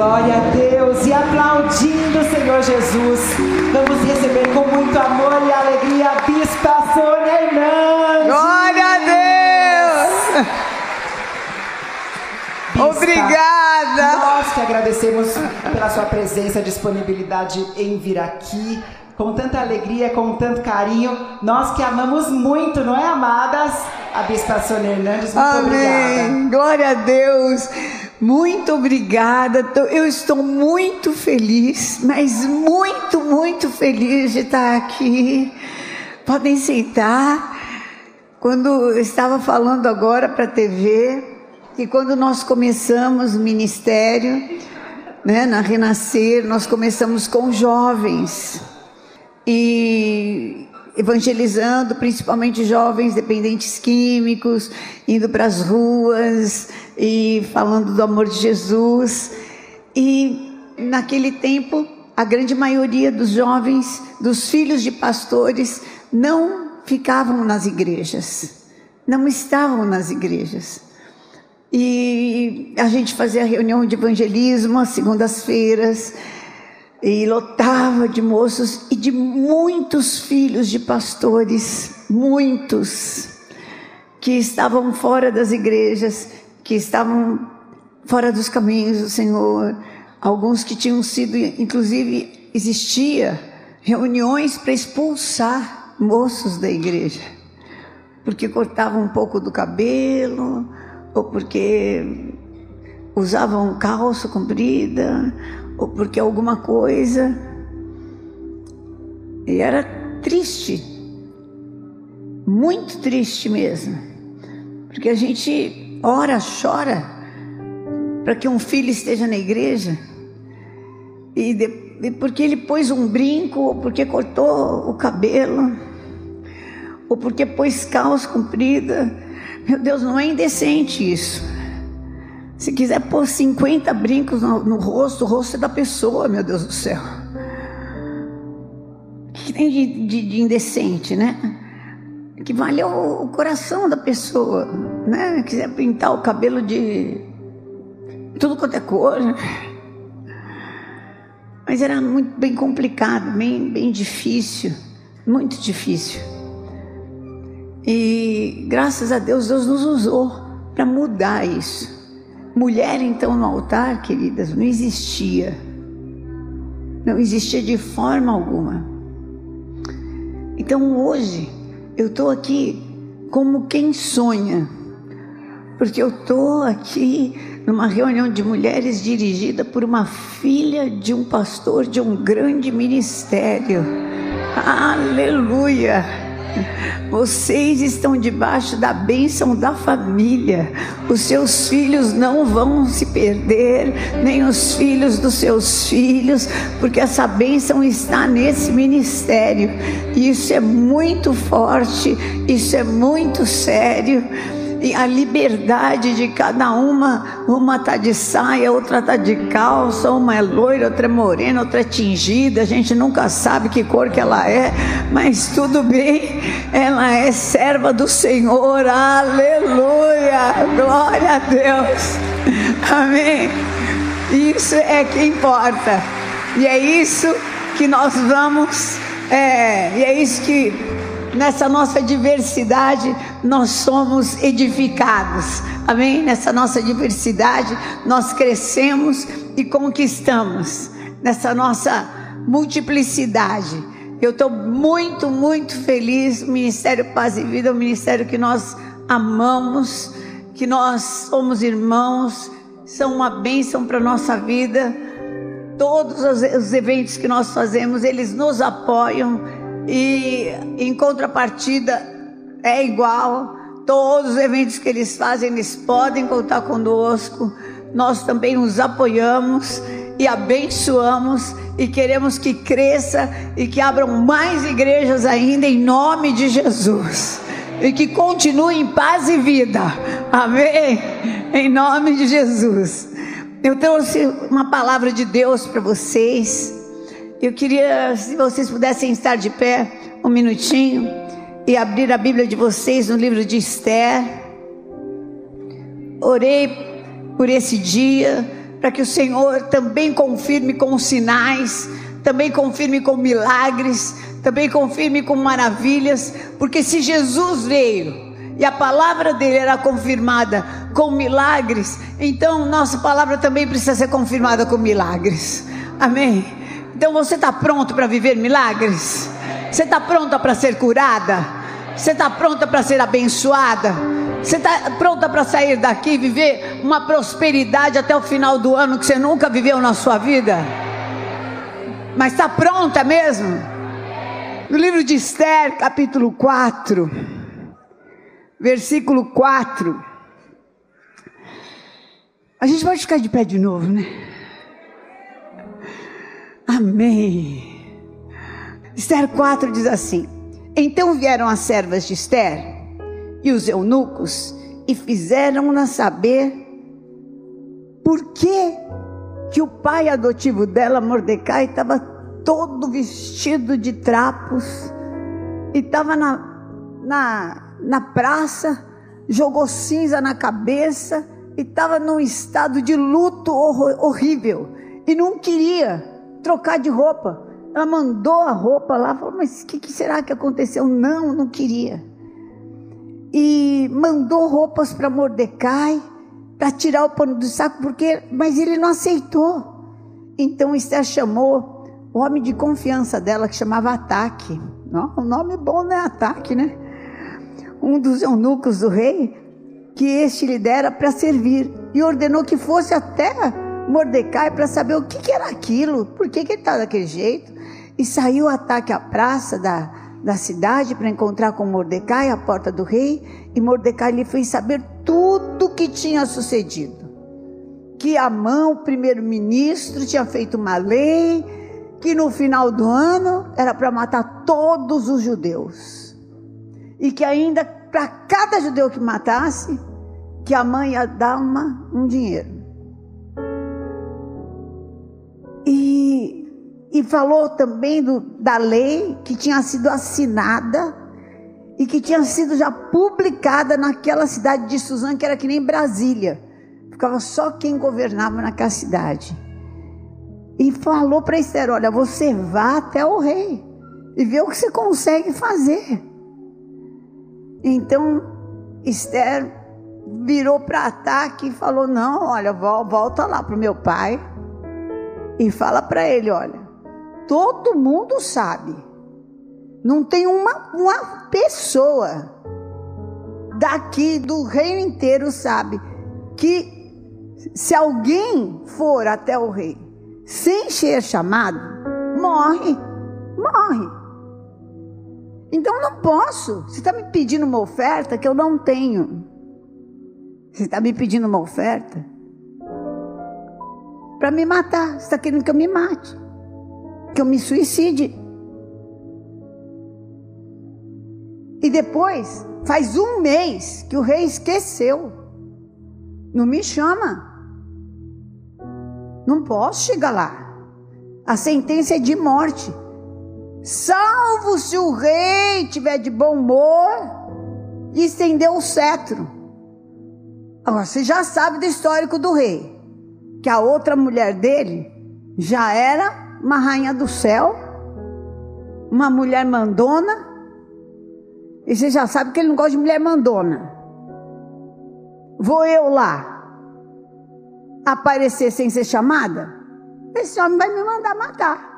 Glória a Deus e aplaudindo o Senhor Jesus, vamos receber com muito amor e alegria a Bispa Sônia Hernandes. Glória a Deus! Bispa, Obrigada! Nós que agradecemos pela sua presença, disponibilidade em vir aqui. Com tanta alegria, com tanto carinho, nós que amamos muito, não é, amadas? A Bispa Sônia Hernandes, muito Amém! obrigada. Glória a Deus! Muito obrigada. Eu estou muito feliz, mas muito, muito feliz de estar aqui. Podem sentar. Quando eu estava falando agora para a TV, que quando nós começamos o ministério, né, na Renascer, nós começamos com jovens e evangelizando principalmente jovens dependentes químicos, indo para as ruas e falando do amor de Jesus. E naquele tempo, a grande maioria dos jovens, dos filhos de pastores, não ficavam nas igrejas, não estavam nas igrejas. E a gente fazia reunião de evangelismo às segundas-feiras e lotava de moços e de muitos filhos de pastores, muitos que estavam fora das igrejas, que estavam fora dos caminhos do Senhor, alguns que tinham sido, inclusive, existia reuniões para expulsar moços da igreja, porque cortavam um pouco do cabelo, ou porque usavam calça comprida, ou porque alguma coisa. E era triste, muito triste mesmo, porque a gente ora, chora para que um filho esteja na igreja, e, de- e porque ele pôs um brinco, ou porque cortou o cabelo, ou porque pôs calça comprida. Meu Deus, não é indecente isso. Se quiser pôr 50 brincos no, no rosto, o rosto é da pessoa, meu Deus do céu. O que tem de, de- de indecente, né? Que vale o, o coração da pessoa, né? Quiser pintar o cabelo de tudo quanto é cor. Mas era muito bem complicado, bem, bem difícil, muito difícil. E graças a Deus, Deus nos usou para mudar isso. Mulher, então, no altar, queridas, não existia. Não existia de forma alguma. Então, hoje, eu estou aqui como quem sonha. Porque eu estou aqui numa reunião de mulheres dirigida por uma filha de um pastor de um grande ministério. Aleluia! Vocês estão debaixo da bênção da família. Os seus filhos não vão se perder, nem os filhos dos seus filhos, porque essa bênção está nesse ministério. Isso é muito forte, isso é muito sério. E a liberdade de cada uma, uma tá de saia, outra tá de calça, uma é loira, outra é morena, outra é tingida, a gente nunca sabe que cor que ela é, mas tudo bem, ela é serva do Senhor, aleluia, glória a Deus, amém. Isso é que importa, e é isso que nós vamos, é, e é isso que nessa nossa diversidade nós somos edificados. Amém? Nessa nossa diversidade nós crescemos e conquistamos. Nessa nossa multiplicidade. Eu estou muito, muito feliz. O Ministério Paz e Vida é um ministério que nós amamos, que nós somos irmãos, são uma bênção para a nossa vida. Todos os, os eventos que nós fazemos, eles nos apoiam e em contrapartida é igual. Todos os eventos que eles fazem, eles podem contar conosco. Nós também os apoiamos e abençoamos e queremos que cresça e que abram mais igrejas ainda em nome de Jesus. E que continue em paz e vida. Amém. Em nome de Jesus. Eu trouxe uma palavra de Deus para vocês. Eu queria, se vocês pudessem estar de pé um minutinho e abrir a Bíblia de vocês no livro de Esther. Orei por esse dia, para que o Senhor também confirme com sinais, também confirme com milagres, também confirme com maravilhas, porque se Jesus veio e a palavra dele era confirmada com milagres, então nossa palavra também precisa ser confirmada com milagres. Amém? Então você está pronto para viver milagres? Você está pronta para ser curada? Você está pronta para ser abençoada? Você está pronta para sair daqui e viver uma prosperidade até o final do ano que você nunca viveu na sua vida? Mas está pronta mesmo? No livro de Esther, capítulo 4, versículo 4. A gente pode ficar de pé de novo, né? Amém. Esther 4 diz assim: Então vieram as servas de Esther e os eunucos e fizeram-na saber por que, que o pai adotivo dela, Mordecai, estava todo vestido de trapos e estava na, na, na praça, jogou cinza na cabeça e estava num estado de luto horrível e não queria trocar de roupa. Ela mandou a roupa lá, falou: Mas o que, que será que aconteceu? Não, não queria. E mandou roupas para Mordecai para tirar o pano do saco, porque, mas ele não aceitou. Então Esther chamou o homem de confiança dela, que chamava Ataque. O nome bom não é Ataque, né? Um dos eunucos do rei, que este lhe dera para servir, e ordenou que fosse até Mordecai para saber o que, que, era aquilo, por que, que ele estava daquele jeito. E saiu ataque à praça da, da cidade para encontrar com Mordecai, à porta do rei, e Mordecai lhe fez saber tudo o que tinha sucedido. Que Amão, o primeiro-ministro, tinha feito uma lei que no final do ano era para matar todos os judeus. E que ainda para cada judeu que matasse, que a mãe ia dar uma, um dinheiro. E, falou também do, da lei que tinha sido assinada e que tinha sido já publicada naquela cidade de Suzã, que era que nem Brasília. Ficava só quem governava naquela cidade. E falou para Esther: Olha, você vá até o rei e vê o que você consegue fazer. Então Esther virou para ataque e falou: Não, olha, volta lá para o meu pai e fala para ele: Olha, todo mundo sabe, não tem uma, uma pessoa daqui do reino inteiro sabe que se alguém for até o rei sem ser chamado, morre, morre. Então não posso. Você está me pedindo uma oferta que eu não tenho. Você está me pedindo uma oferta para me matar. Você está querendo que eu me mate, que eu me suicide. E depois, faz um mês que o rei esqueceu. Não me chama. Não posso chegar lá. A sentença é de morte. Salvo se o rei tiver de bom humor e estender o cetro. Agora, você já sabe do histórico do rei que a outra mulher dele já era uma rainha do céu, uma mulher mandona, e você já sabe que ele não gosta de mulher mandona. Vou eu lá aparecer sem ser chamada? Esse homem vai me mandar matar.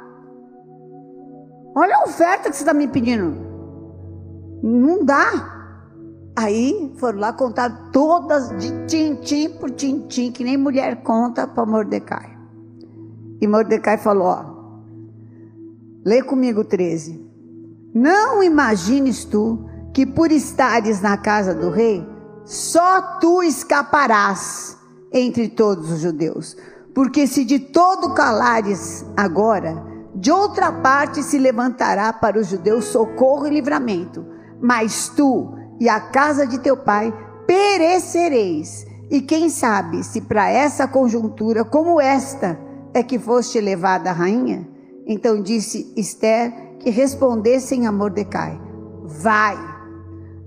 Olha a oferta que você está me pedindo. Não dá. Aí foram lá contar todas de tintim por tintim, que nem mulher conta para Mordecai. E Mordecai falou: ó, lê comigo 13. Não imagines tu que por estares na casa do rei, só tu escaparás entre todos os judeus. Porque se de todo calares agora, de outra parte se levantará para os judeus socorro e livramento. Mas tu e a casa de teu pai perecereis. E quem sabe se para essa conjuntura como esta é que foste levada a rainha? Então disse Esther que respondessem a Mordecai: Vai,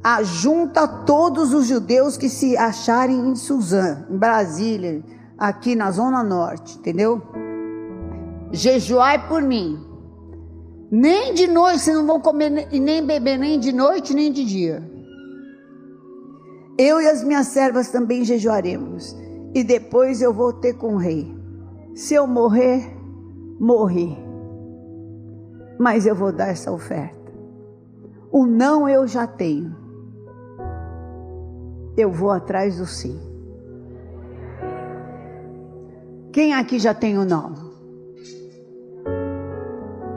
ajunta todos os judeus que se acharem em Suzã, em Brasília, aqui na Zona Norte, entendeu? Jejuai por mim. Nem de noite, vocês não vão comer e nem beber nem de noite nem de dia. Eu e as minhas servas também jejuaremos. E depois eu vou ter com o rei. Se eu morrer, morri. Mas eu vou dar essa oferta. O não eu já tenho. Eu vou atrás do sim. Quem aqui já tem o não?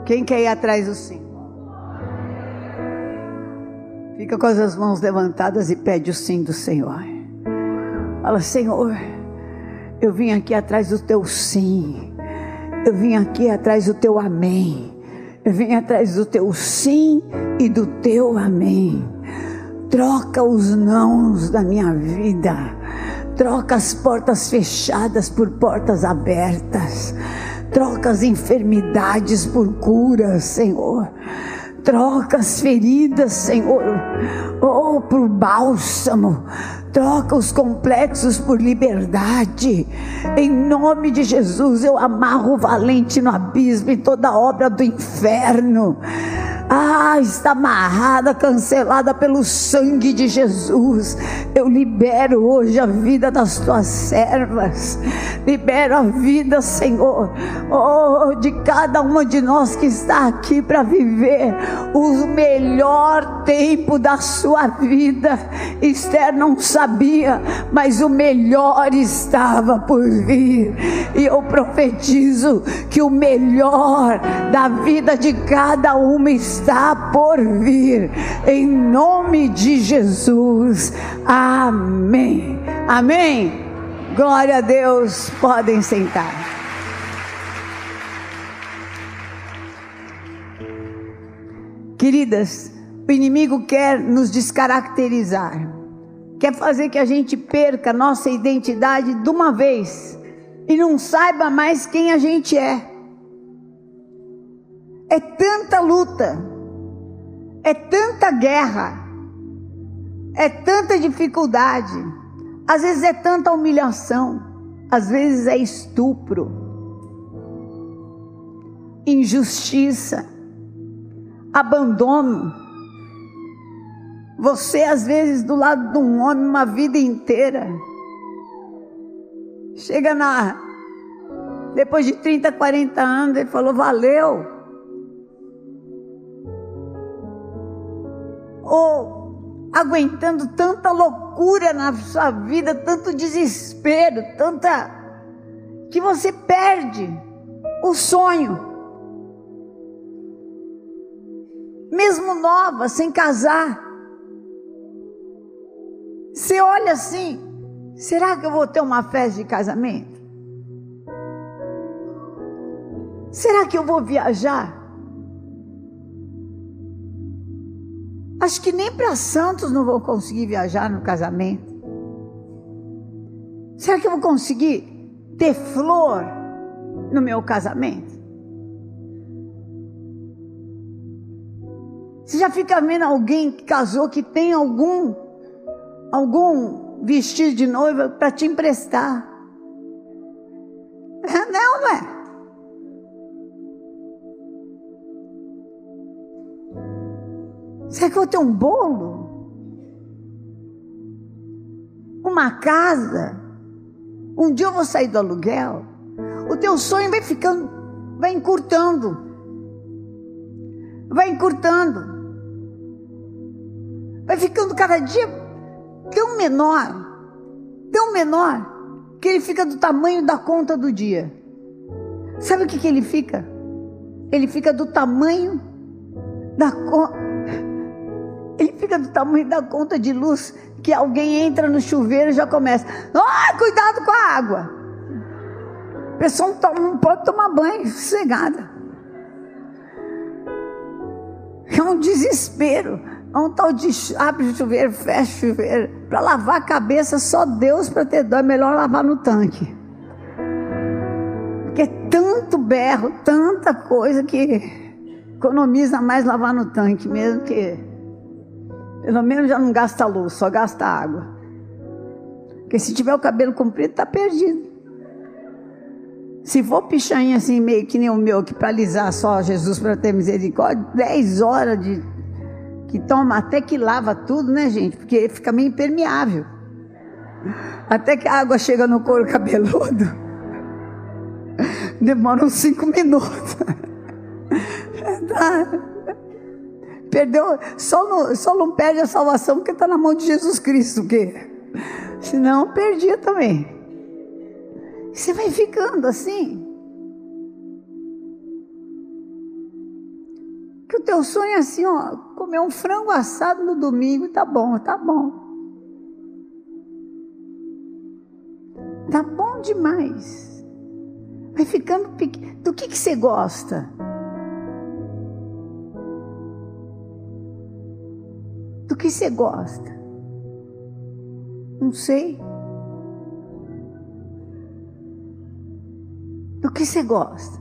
Quem quer ir atrás do sim? Fica com as mãos levantadas e pede o sim do Senhor. Fala, Senhor, eu vim aqui atrás do teu sim. Eu vim aqui atrás do teu amém. Vim atrás do teu sim e do teu amém. Troca os nãos da minha vida. Troca as portas fechadas por portas abertas. Troca as enfermidades por curas, Senhor. Troca as feridas, Senhor, oh, por bálsamo. Troca os complexos por liberdade. Em nome de Jesus, eu amarro o valente no abismo e toda obra do inferno. Ah, está amarrada, cancelada pelo sangue de Jesus. Eu libero hoje a vida das tuas servas. Libero a vida, Senhor, oh, de cada uma de nós que está aqui para viver o melhor tempo da sua vida. Esther não sabia, mas o melhor estava por vir. E eu profetizo que o melhor da vida de cada uma está está por vir, em nome de Jesus. Amém. Amém. Glória a Deus. Podem sentar. Queridas, o inimigo quer nos descaracterizar, quer fazer que a gente perca nossa identidade de uma vez e não saiba mais quem a gente é. É tanta luta, é tanta guerra, é tanta dificuldade, às vezes é tanta humilhação, às vezes é estupro, injustiça, abandono. Você, às vezes, do lado de um homem, uma vida inteira, chega na. Depois de 30, 40 anos, ele falou: valeu. Ou aguentando tanta loucura na sua vida, tanto desespero, tanta que você perde o sonho. Mesmo nova, sem casar. Você olha assim, será que eu vou ter uma festa de casamento? Será que eu vou viajar? Acho que nem para Santos não vou conseguir viajar no casamento. Será que eu vou conseguir ter flor no meu casamento? Você já fica vendo alguém que casou que tem algum algum vestido de noiva para te emprestar? Não, não é? Será que eu vou ter um bolo? Uma casa? Um dia eu vou sair do aluguel? O teu sonho vai ficando, vai encurtando. Vai encurtando. Vai ficando cada dia tão menor, tão menor, que ele fica do tamanho da conta do dia. Sabe o que, que ele fica? Ele fica do tamanho da conta ele fica do tamanho da conta de luz que alguém entra no chuveiro e já começa. Ah, cuidado com a água. A pessoa não, toma, não pode tomar banho sossegada. É um desespero. É um tal de abre o chuveiro, fecha o chuveiro. Para lavar a cabeça, só Deus para ter dó. É melhor lavar no tanque. Porque é tanto berro, tanta coisa que economiza mais lavar no tanque mesmo que pelo menos já não gasta luz, só gasta água. Porque se tiver o cabelo comprido, está perdido. Se for pichainha assim, meio que nem o meu, que para alisar só Jesus para ter misericórdia, 10 horas de. que toma até que lava tudo, né, gente? Porque fica meio impermeável. Até que a água chega no couro cabeludo. Demora uns 5 minutos. Tá. Perdeu, só não, só não perde a salvação porque está na mão de Jesus Cristo. Que? Senão perdia também. Você vai ficando assim. Que o teu sonho é assim, ó, comer um frango assado no domingo, tá bom, tá bom. Tá bom demais. Vai ficando pequeno. Do que, que você gosta? Do que você gosta? Não sei. Do que você gosta?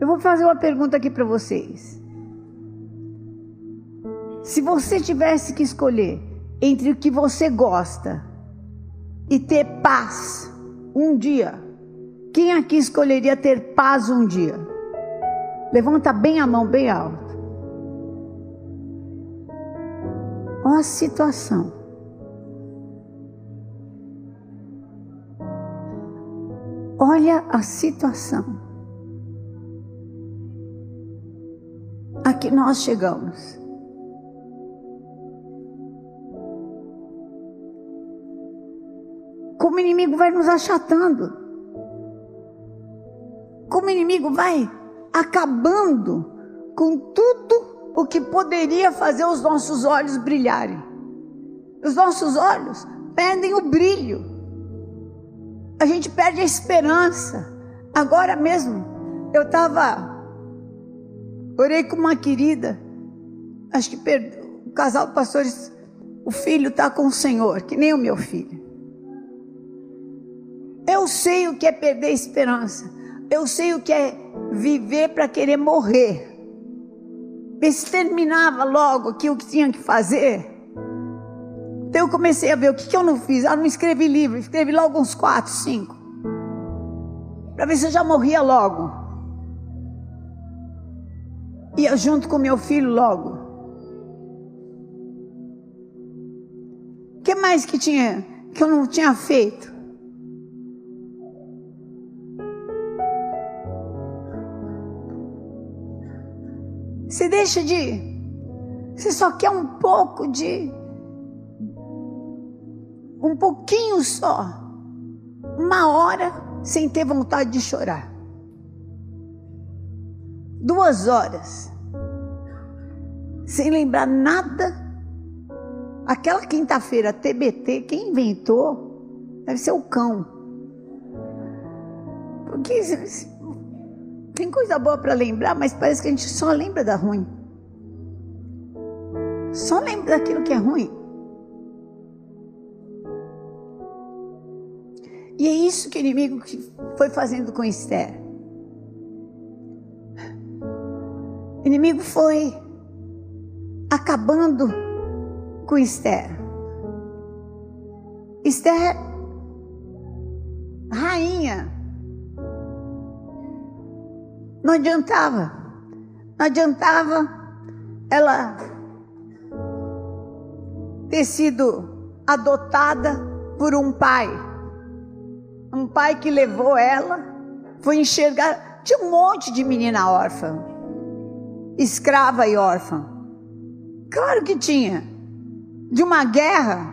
Eu vou fazer uma pergunta aqui para vocês. Se você tivesse que escolher entre o que você gosta e ter paz um dia, quem aqui escolheria ter paz um dia? Levanta bem a mão, bem alto. Olha a situação. Olha a situação. A que nós chegamos. Como o inimigo vai nos achatando. Como o inimigo vai acabando com tudo o que poderia fazer os nossos olhos brilharem. Os nossos olhos perdem o brilho a gente perde a esperança. Agora mesmo, eu estava, orei com uma querida, acho que o casal de pastores, o filho está com o Senhor, que nem o meu filho. Eu sei o que é perder a esperança. Eu sei o que é viver para querer morrer. Ver se terminava logo aquilo que tinha que fazer então eu comecei a ver o que, que eu não fiz. Ah, não escrevi livro, escrevi logo uns quatro, cinco. Para ver se eu já morria logo. Ia junto com meu filho logo. O que mais que tinha que eu não tinha feito? Você deixa de. Você só quer um pouco de um pouquinho só, uma hora sem ter vontade de chorar. Duas horas, sem lembrar nada. Aquela quinta-feira TBT, quem inventou deve ser o cão. Porque tem coisa boa para lembrar, mas parece que a gente só lembra da ruim. Só lembra daquilo que é ruim. E é isso que o inimigo foi fazendo com Esther. O inimigo foi acabando com Esther. Esther, rainha, não adiantava, não adiantava ela ter sido adotada por um pai um pai que levou ela, foi enxergar. Tinha um monte de menina órfã, escrava e órfã. Claro que tinha. De uma guerra,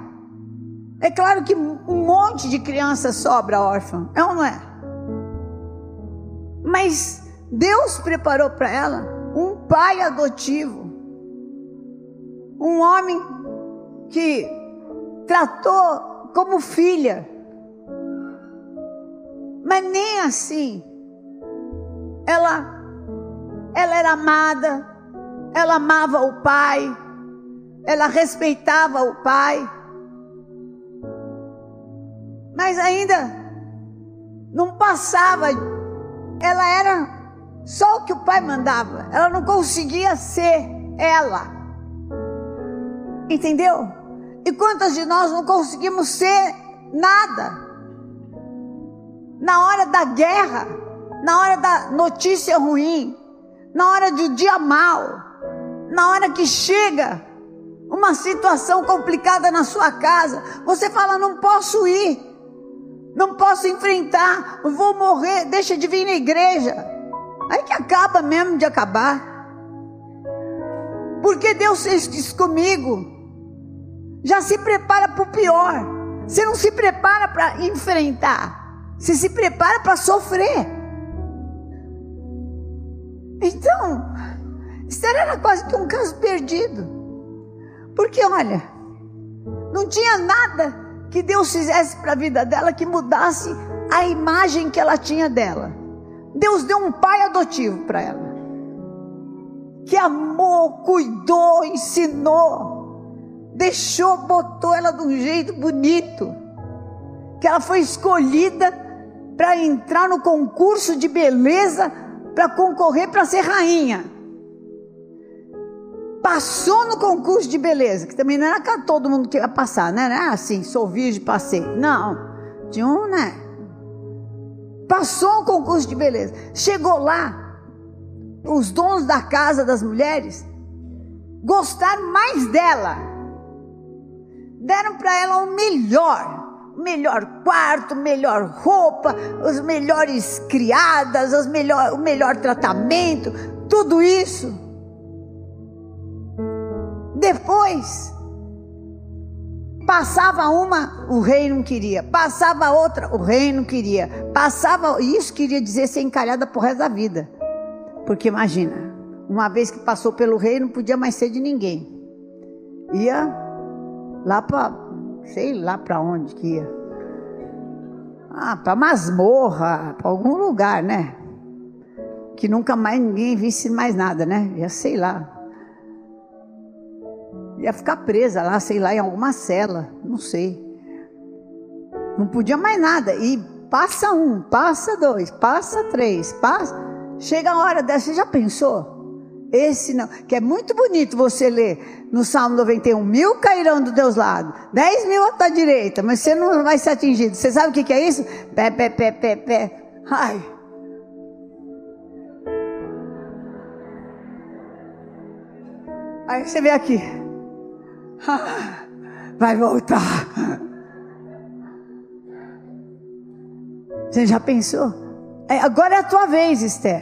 é claro que um monte de criança sobra órfã, é ou não é? Mas Deus preparou para ela um pai adotivo, um homem que tratou como filha, mas nem assim. Ela ela era amada, ela amava o pai, ela respeitava o pai. Mas ainda não passava, ela era só o que o pai mandava. Ela não conseguia ser ela. Entendeu? E quantas de nós não conseguimos ser nada? na hora da guerra, na hora da notícia ruim, na hora do dia mal, na hora que chega uma situação complicada na sua casa, você fala: não posso ir, não posso enfrentar, vou morrer, deixa de vir na igreja. Aí que acaba mesmo de acabar. Porque Deus fez isso comigo. Já se prepara para o pior. Você não se prepara para enfrentar. Você se prepara para sofrer. Então, Esther era quase que um caso perdido. Porque, olha, não tinha nada que Deus fizesse para a vida dela que mudasse a imagem que ela tinha dela. Deus deu um pai adotivo para ela. Que amou, cuidou, ensinou, deixou, botou ela de um jeito bonito. Que ela foi escolhida para entrar no concurso de beleza para concorrer para ser rainha passou no concurso de beleza, que também não era todo mundo que ia passar, né? Não era assim, sou virgem, passei. Não, tinha um, né? Passou o concurso de beleza. Chegou lá, os donos da casa das mulheres gostaram mais dela. Deram para ela o melhor. Melhor quarto, melhor roupa, as melhores criadas, as melhor, o melhor tratamento, tudo isso. Depois, passava uma, o rei não queria. Passava outra, o rei não queria. Passava, isso queria dizer ser encalhada por resto da vida. Porque imagina, uma vez que passou pelo rei, não podia mais ser de ninguém. Ia lá para, sei lá para onde que ia. Ah, para masmorra, para algum lugar, né? Que nunca mais ninguém visse mais nada, né? Ia sei lá ia ficar presa lá, sei lá, em alguma cela, não sei. Não podia mais nada. E passa um, passa dois, passa três, passa. Chega a hora dessa, você já pensou? Esse não, que é muito bonito você ler no Salmo 91, mil cairão do Deus lado, dez mil à tua direita, mas você não vai ser atingido. Você sabe o que, que é isso? Pé, pé, pé, pé, pé. Ai. Aí você vê aqui, vai voltar. Você já pensou? É, agora é a tua vez, Esther.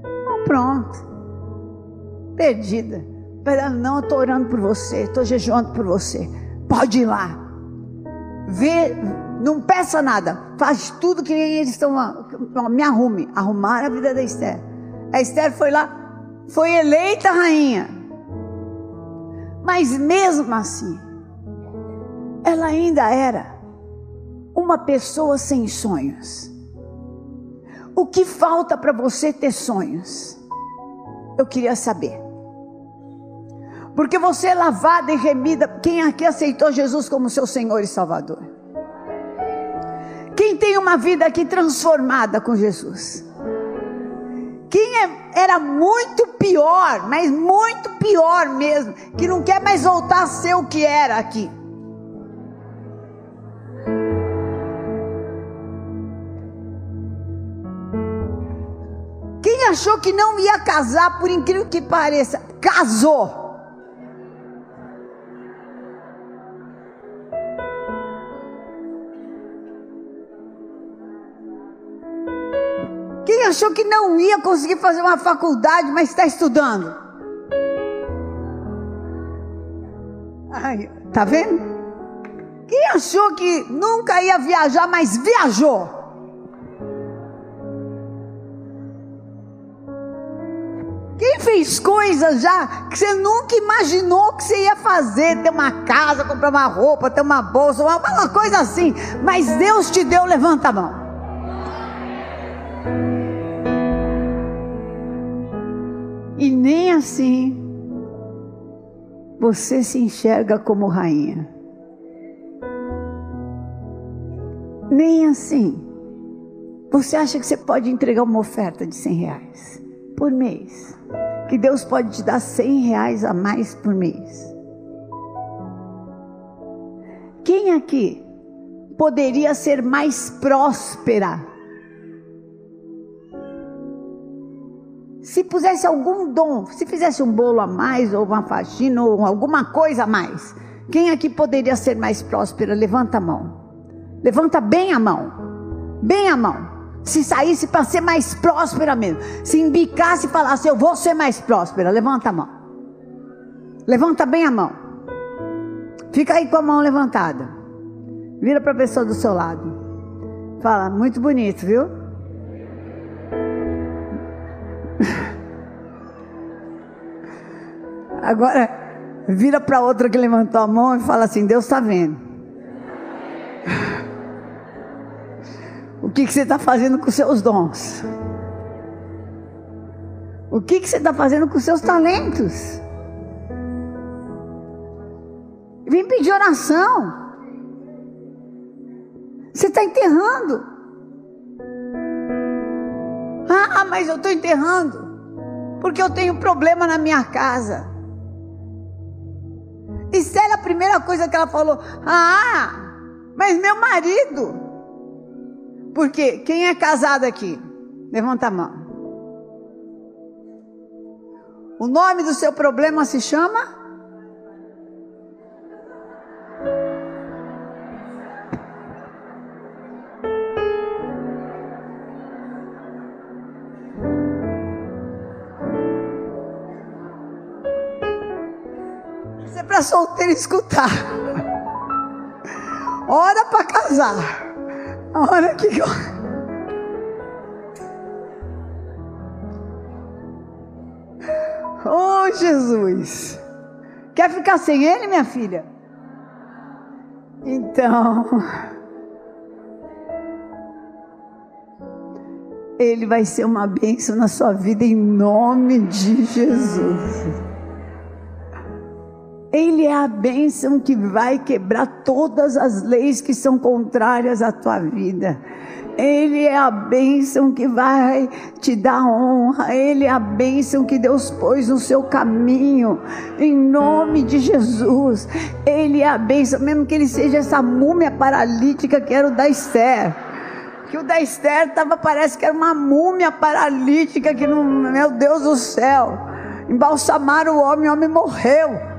Então, pronto. Perdida. Pera, não, eu estou orando por você, estou jejuando por você. Pode ir lá. Vê, não peça nada. Faz tudo que eles estão. Me arrume. Arrumar a vida da Esther. A Esther foi lá, foi eleita rainha. Mas mesmo assim, ela ainda era uma pessoa sem sonhos. O que falta para você ter sonhos? Eu queria saber. Porque você é lavada e remida. Quem aqui aceitou Jesus como seu Senhor e Salvador? Quem tem uma vida aqui transformada com Jesus? Quem é, era muito pior, mas muito pior mesmo, que não quer mais voltar a ser o que era aqui. Quem achou que não ia casar, por incrível que pareça, casou. Achou que não ia conseguir fazer uma faculdade, mas está estudando? Ai, tá vendo? Quem achou que nunca ia viajar, mas viajou? Quem fez coisas já que você nunca imaginou que você ia fazer? Ter uma casa, comprar uma roupa, ter uma bolsa, uma, coisa assim. Mas Deus te deu, levanta a mão. Assim você se enxerga como rainha. Nem assim. Você acha que você pode entregar uma oferta de 100 reais por mês? Que Deus pode te dar 100 reais a mais por mês? Quem aqui poderia ser mais próspera se pusesse algum dom, se fizesse um bolo a mais, ou uma faxina, ou alguma coisa a mais, quem aqui poderia ser mais próspera? Levanta a mão. Levanta bem a mão. Bem a mão. Se saísse para ser mais próspera mesmo. Se embicasse e falasse, eu vou ser mais próspera. Levanta a mão. Levanta bem a mão. Fica aí com a mão levantada. Vira para a pessoa do seu lado. Fala, muito bonito, viu? Agora, vira para outra que levantou a mão e fala assim: Deus está vendo. O que, que você está fazendo com seus dons? O que, que você está fazendo com seus talentos? Vem pedir oração. Você está enterrando. Ah, mas eu estou enterrando. Porque eu tenho problema na minha casa. Isso era a primeira coisa que ela falou. Ah, mas meu marido. Porque quem é casado aqui? Levanta a mão. O nome do seu problema se chama? Para solteiro escutar. Hora para casar. A hora que. Oh, Jesus. Quer ficar sem ele, minha filha? Então. Ele vai ser uma bênção na sua vida em nome de Jesus. Ele é a bênção que vai quebrar todas as leis que são contrárias à tua vida. Ele é a bênção que vai te dar honra. Ele é a bênção que Deus pôs no seu caminho. Em nome de Jesus. Ele é a bênção, mesmo que ele seja essa múmia paralítica que era o da Esther. Que o da Esther tava, parece que era uma múmia paralítica que não, meu Deus do céu. Embalsamaram o homem, o homem morreu.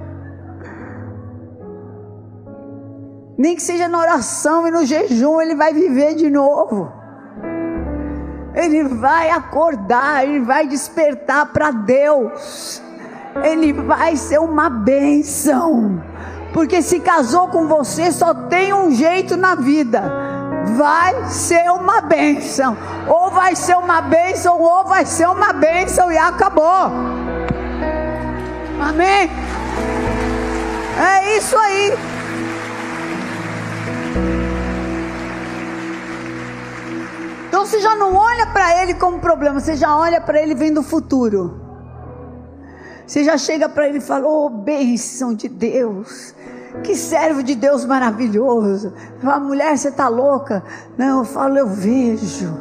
Nem que seja na oração e no jejum, ele vai viver de novo. Ele vai acordar, ele vai despertar para Deus. Ele vai ser uma bênção. Porque se casou com você, só tem um jeito na vida. Vai ser uma bênção. Ou vai ser uma bênção, ou vai ser uma bênção e acabou. Amém? É isso aí. Então você já não olha para ele como problema, você já olha para ele vendo o futuro. Você já chega para ele e fala: Oh, bênção de Deus. Que servo de Deus maravilhoso. Fala, mulher, você está louca? Não, eu falo, eu vejo.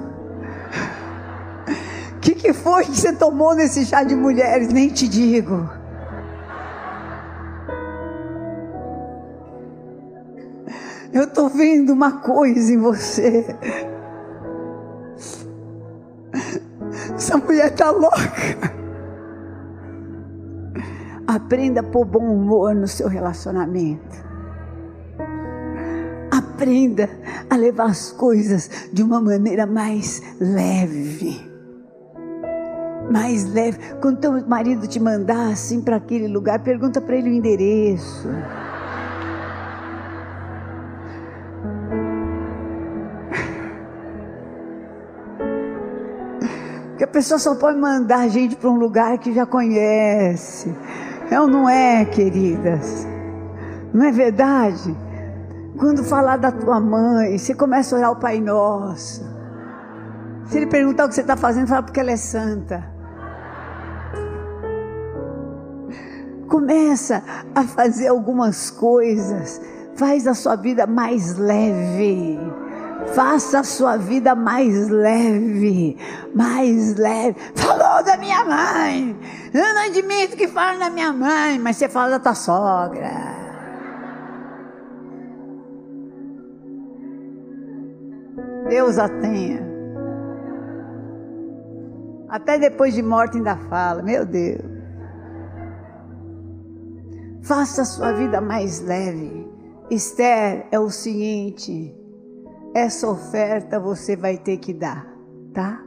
O que, que foi que você tomou nesse chá de mulheres? Nem te digo. Eu estou vendo uma coisa em você. Essa mulher está louca. Aprenda a pôr bom humor no seu relacionamento. Aprenda a levar as coisas de uma maneira mais leve. Mais leve. Quando teu marido te mandar assim para aquele lugar, pergunta para ele o endereço. Que a pessoa só pode mandar gente para um lugar que já conhece. É ou não é, queridas? Não é verdade? Quando falar da tua mãe, você começa a orar o Pai Nosso. Se ele perguntar o que você está fazendo, fala porque ela é santa. Começa a fazer algumas coisas, faz a sua vida mais leve. Faça a sua vida mais leve, mais leve. Falou da minha mãe. Eu não admito que fale da minha mãe, mas você fala da tua sogra. Deus a tenha. Até depois de morte ainda fala, meu Deus. Faça a sua vida mais leve. Esther, é o seguinte: essa oferta você vai ter que dar, tá?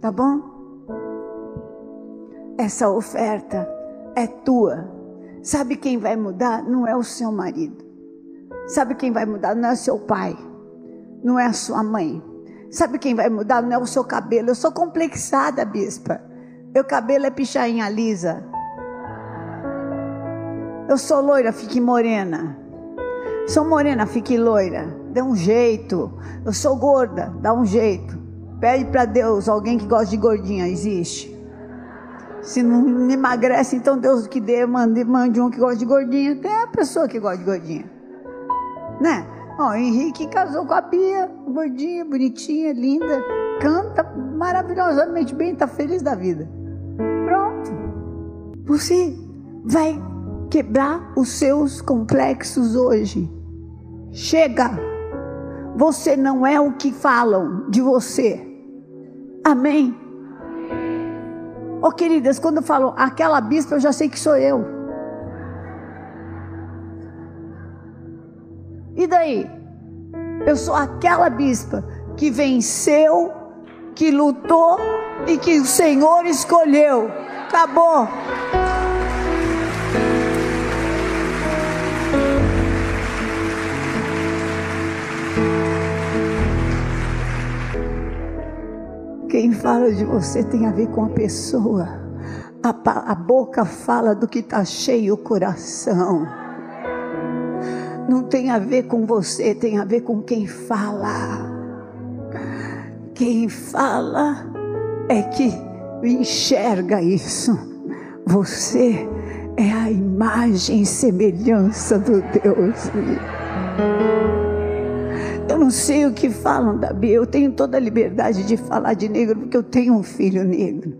Tá bom? Essa oferta é tua. Sabe quem vai mudar? Não é o seu marido. Sabe quem vai mudar? Não é o seu pai. Não é a sua mãe. Sabe quem vai mudar? Não é o seu cabelo. Eu sou complexada, bispa. Meu cabelo é pichainha lisa. Eu sou loira, fique morena. Sou morena, fique loira. Dê um jeito. Eu sou gorda, dá um jeito. Pede para Deus alguém que gosta de gordinha, existe. Se não emagrece, então Deus que dê, mande, mande um que gosta de gordinha. Tem a pessoa que gosta de gordinha. Né? Ó, o Henrique casou com a Bia, gordinha, bonitinha, linda, canta maravilhosamente bem, tá feliz da vida. Pronto. Você vai quebrar os seus complexos hoje. Chega. Você não é o que falam de você. Amém. Oh, queridas, quando falam aquela bispa, eu já sei que sou eu. E daí? Eu sou aquela bispa que venceu, que lutou e que o Senhor escolheu. Acabou. Quem fala de você tem a ver com a pessoa. A, a boca fala do que está cheio o coração. Não tem a ver com você, tem a ver com quem fala. Quem fala é que enxerga isso. Você é a imagem e semelhança do Deus vivo. Eu não sei o que falam da Bia. Eu tenho toda a liberdade de falar de negro porque eu tenho um filho negro.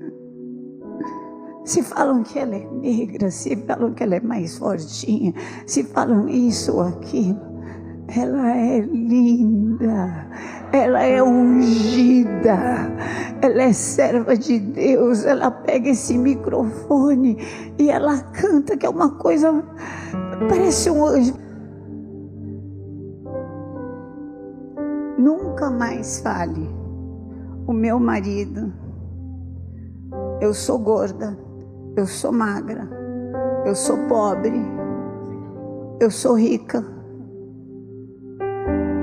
Se falam que ela é negra, se falam que ela é mais fortinha, se falam isso ou aquilo, ela é linda, ela é ungida, ela é serva de Deus. Ela pega esse microfone e ela canta, que é uma coisa, parece um anjo. Nunca mais fale: o meu marido, eu sou gorda, eu sou magra, eu sou pobre, eu sou rica,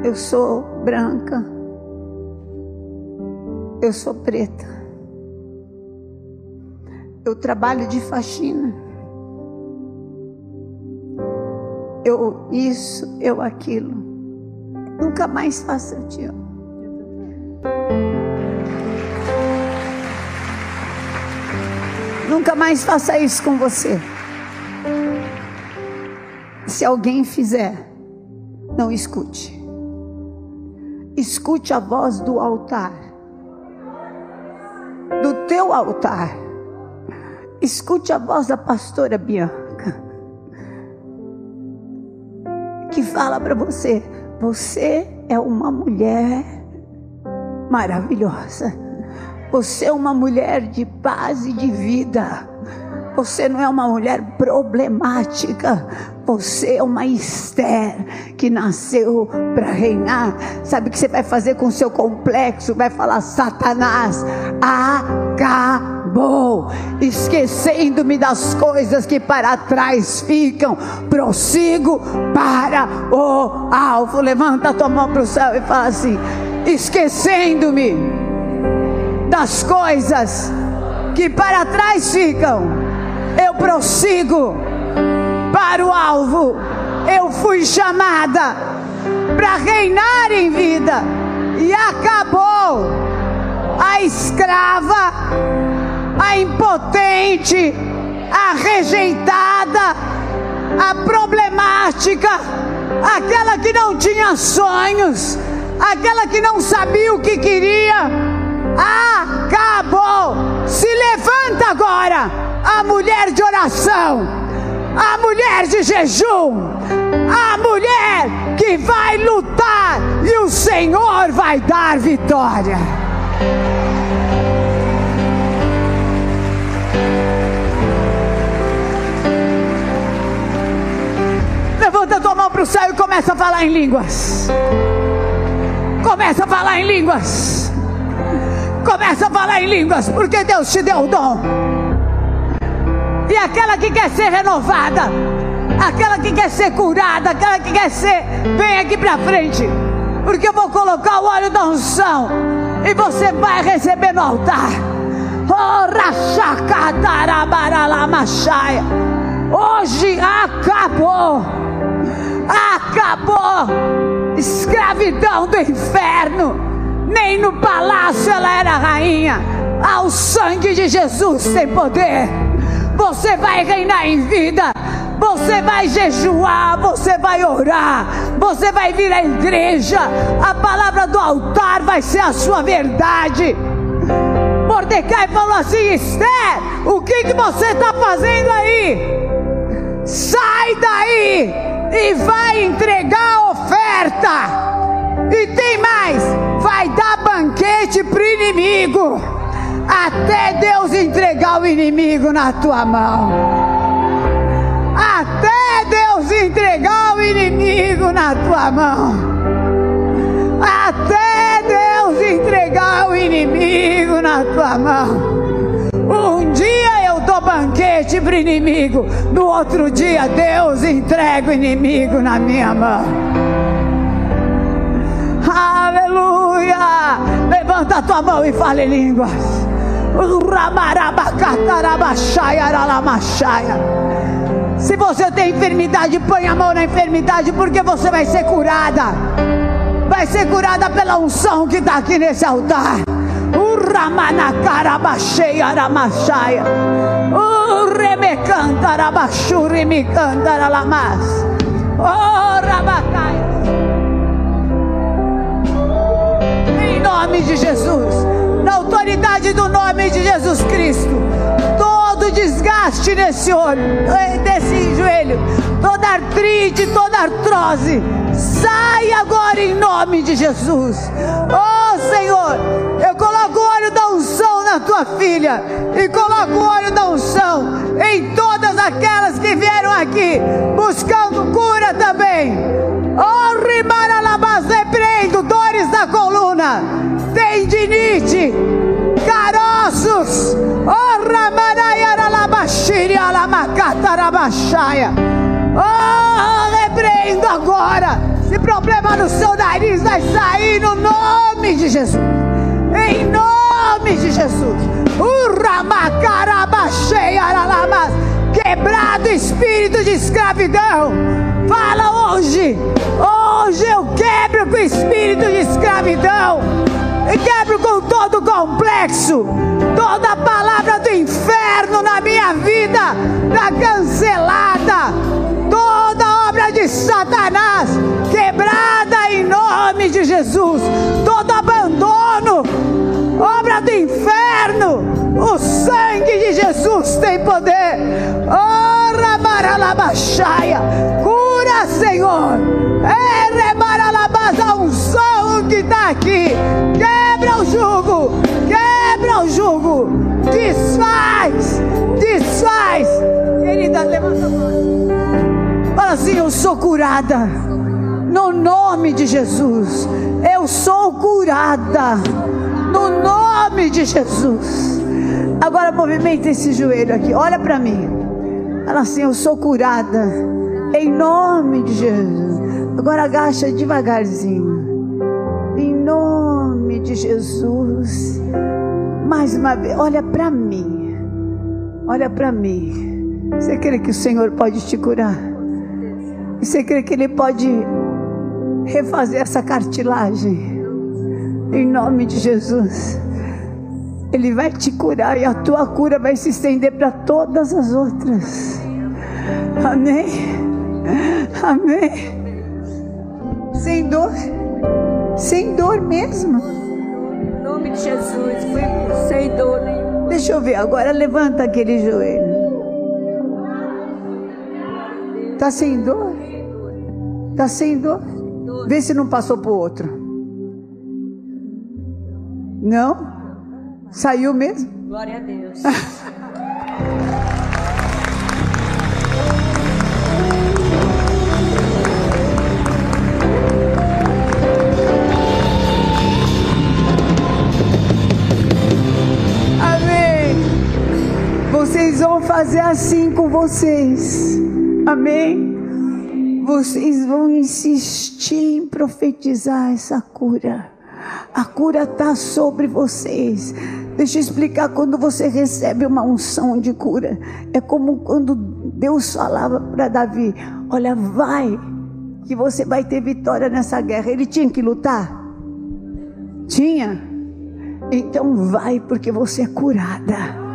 eu sou branca, eu sou preta, eu trabalho de faxina. Eu isso, eu aquilo. Nunca mais faça, eu te amo. Nunca mais faça isso com você. Se alguém fizer, não escute. Escute a voz do altar. Do teu altar. Escute a voz da pastora Bianca. Que fala para você: você é uma mulher maravilhosa. Você é uma mulher de paz e de vida. Você não é uma mulher problemática. Você é uma Esther que nasceu para reinar. Sabe o que você vai fazer com o seu complexo? Vai falar: Satanás, acabou. Esquecendo-me das coisas que para trás ficam. Prossigo para o alvo. Levanta a tua mão para o céu e fala assim: Esquecendo-me das coisas que para trás ficam eu prossigo para o alvo. Eu fui chamada para reinar em vida e acabou a escrava, a impotente, a rejeitada, a problemática, aquela que não tinha sonhos, aquela que não sabia o que queria. Acabou. Se levanta agora a mulher de oração, a mulher de jejum, a mulher que vai lutar e o Senhor vai dar vitória. Começa a falar em línguas. Começa a falar em línguas. Começa a falar em línguas, porque Deus te deu o dom. E aquela que quer ser renovada, aquela que quer ser curada, aquela que quer ser, vem aqui para frente, porque eu vou colocar o óleo da unção e você vai receber no altar. Hoje acabou, acabou escravidão do inferno. Nem no palácio ela era rainha. Ao sangue de Jesus tem poder. Você vai reinar em vida. Você vai jejuar, você vai orar, você vai vir à igreja. A palavra do altar vai ser a sua verdade. Mordecai falou assim: Esther, o que, que você está fazendo aí? Sai daí e vai entregar a oferta. E tem mais: vai dar banquete para o inimigo, até Deus entregar o inimigo na tua mão. Até Deus entregar o inimigo na tua mão. Até Deus entregar o inimigo na tua mão. Um banquete para o inimigo, no outro dia Deus entrega o inimigo na minha mão. Aleluia! Levanta a tua mão e fale línguas. Se você tem enfermidade, põe a mão na enfermidade, porque você vai ser curada. Vai ser curada pela unção que está aqui nesse altar. Ramanacarabachei Aramachaya. O remecanta Rabachuri me canta Lamas. Oh Rabacai. Em nome de Jesus, na autoridade do nome de Jesus Cristo, todo desgaste nesse olho, desse joelho, toda artrite, toda artrose, sai agora em nome de Jesus. Oh Senhor, eu coloco o óleo da unção na tua filha e coloco o óleo da unção em todas aquelas que vieram aqui buscando cura também. Oh, Rimaralabas, repreendo dores da coluna, tendinite, caroços. Oh, Ramanayaralabashiri alamakatarabashaya. Oh, repreendo agora. Esse problema no seu nariz vai sair no nome de Jesus. Em nome de Jesus. Quebrado espírito de escravidão. Fala hoje. Hoje eu quebro com o espírito de escravidão. E quebro com todo o complexo. Toda palavra do inferno na minha vida está cancelada. Toda obra de Satanás quebrada em nome de Jesus. Todo abandono, obra do inferno. O sangue de Jesus tem poder. Oh, Ramaralabaxaia. Cura, Senhor. Remaralabas, a unção que está aqui. Quebra o jugo. Quebra o jugo. Desfaz. Desfaz. Querida, levanta a mão. Fala assim: Eu sou curada. No nome de Jesus. Eu sou curada. No nome de Jesus. Agora movimenta esse joelho aqui. Olha para mim. Fala assim: Eu sou curada. Em nome de Jesus. Agora agacha devagarzinho. Em nome de Jesus. Mais uma vez. Olha para mim. Olha para mim. Você crê que o Senhor pode te curar? Você crê que Ele pode refazer essa cartilagem? Em nome de Jesus. Ele vai te curar e a tua cura vai se estender para todas as outras. Amém. Amém. Sem dor. Sem dor mesmo. Em nome de Jesus. Sem dor nenhuma. Deixa eu ver agora. Levanta aquele joelho. Tá sem dor? Tá sem dor? Vê se não passou pro outro. Não? Saiu mesmo? Glória a Deus. vocês vão fazer assim com vocês. Amém? Vocês vão insistir em profetizar essa cura. A cura está sobre vocês. Deixa eu explicar quando você recebe uma unção de cura. É como quando Deus falava para Davi: Olha, vai, que você vai ter vitória nessa guerra. Ele tinha que lutar? Tinha. Então vai, porque você é curada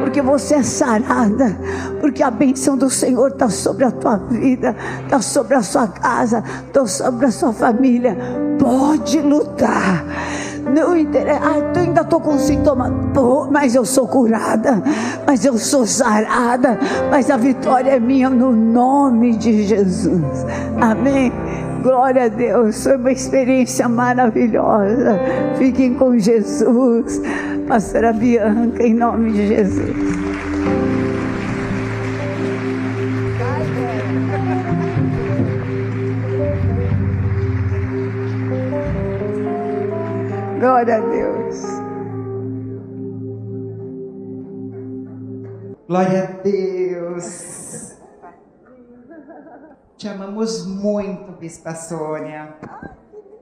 porque você é sarada, porque a bênção do Senhor está sobre a tua vida, está sobre a sua casa, está sobre a sua família. Pode lutar. Não interessa, ah, eu ainda estou com sintoma, Pô, mas eu sou curada, mas eu sou sarada, mas a vitória é minha no nome de Jesus. Amém. Glória a Deus, foi uma experiência maravilhosa. Fiquem com Jesus, Pastora Bianca, em nome de Jesus. Glória a Deus. Glória a Deus. Te amamos muito, Bispa Sônia.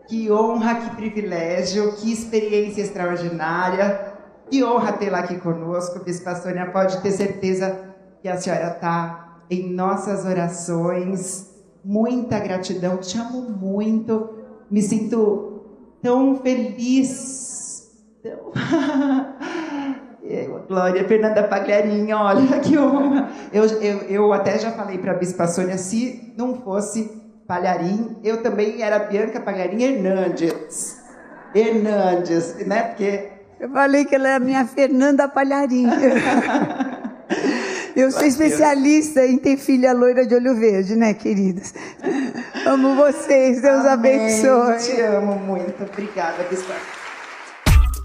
Que honra, que privilégio, que experiência extraordinária. Que honra tê-la aqui conosco, Bispa Sônia. Pode ter certeza que a senhora está em nossas orações. Muita gratidão, te amo muito. Me sinto tão feliz. Tão... Glória Fernanda Pagliarinha, olha que honra. Eu, eu, eu até já falei para a Bispa Sônia, se não fosse Palharim, eu também era Bianca Pagliarim Hernandes. Hernandes, né? Porque... Eu falei que ela é a minha Fernanda Palharim. Eu sou especialista em ter filha loira de olho verde, né, queridas? Amo vocês, Deus Amém. abençoe. Te amo muito. Obrigada, Bispa.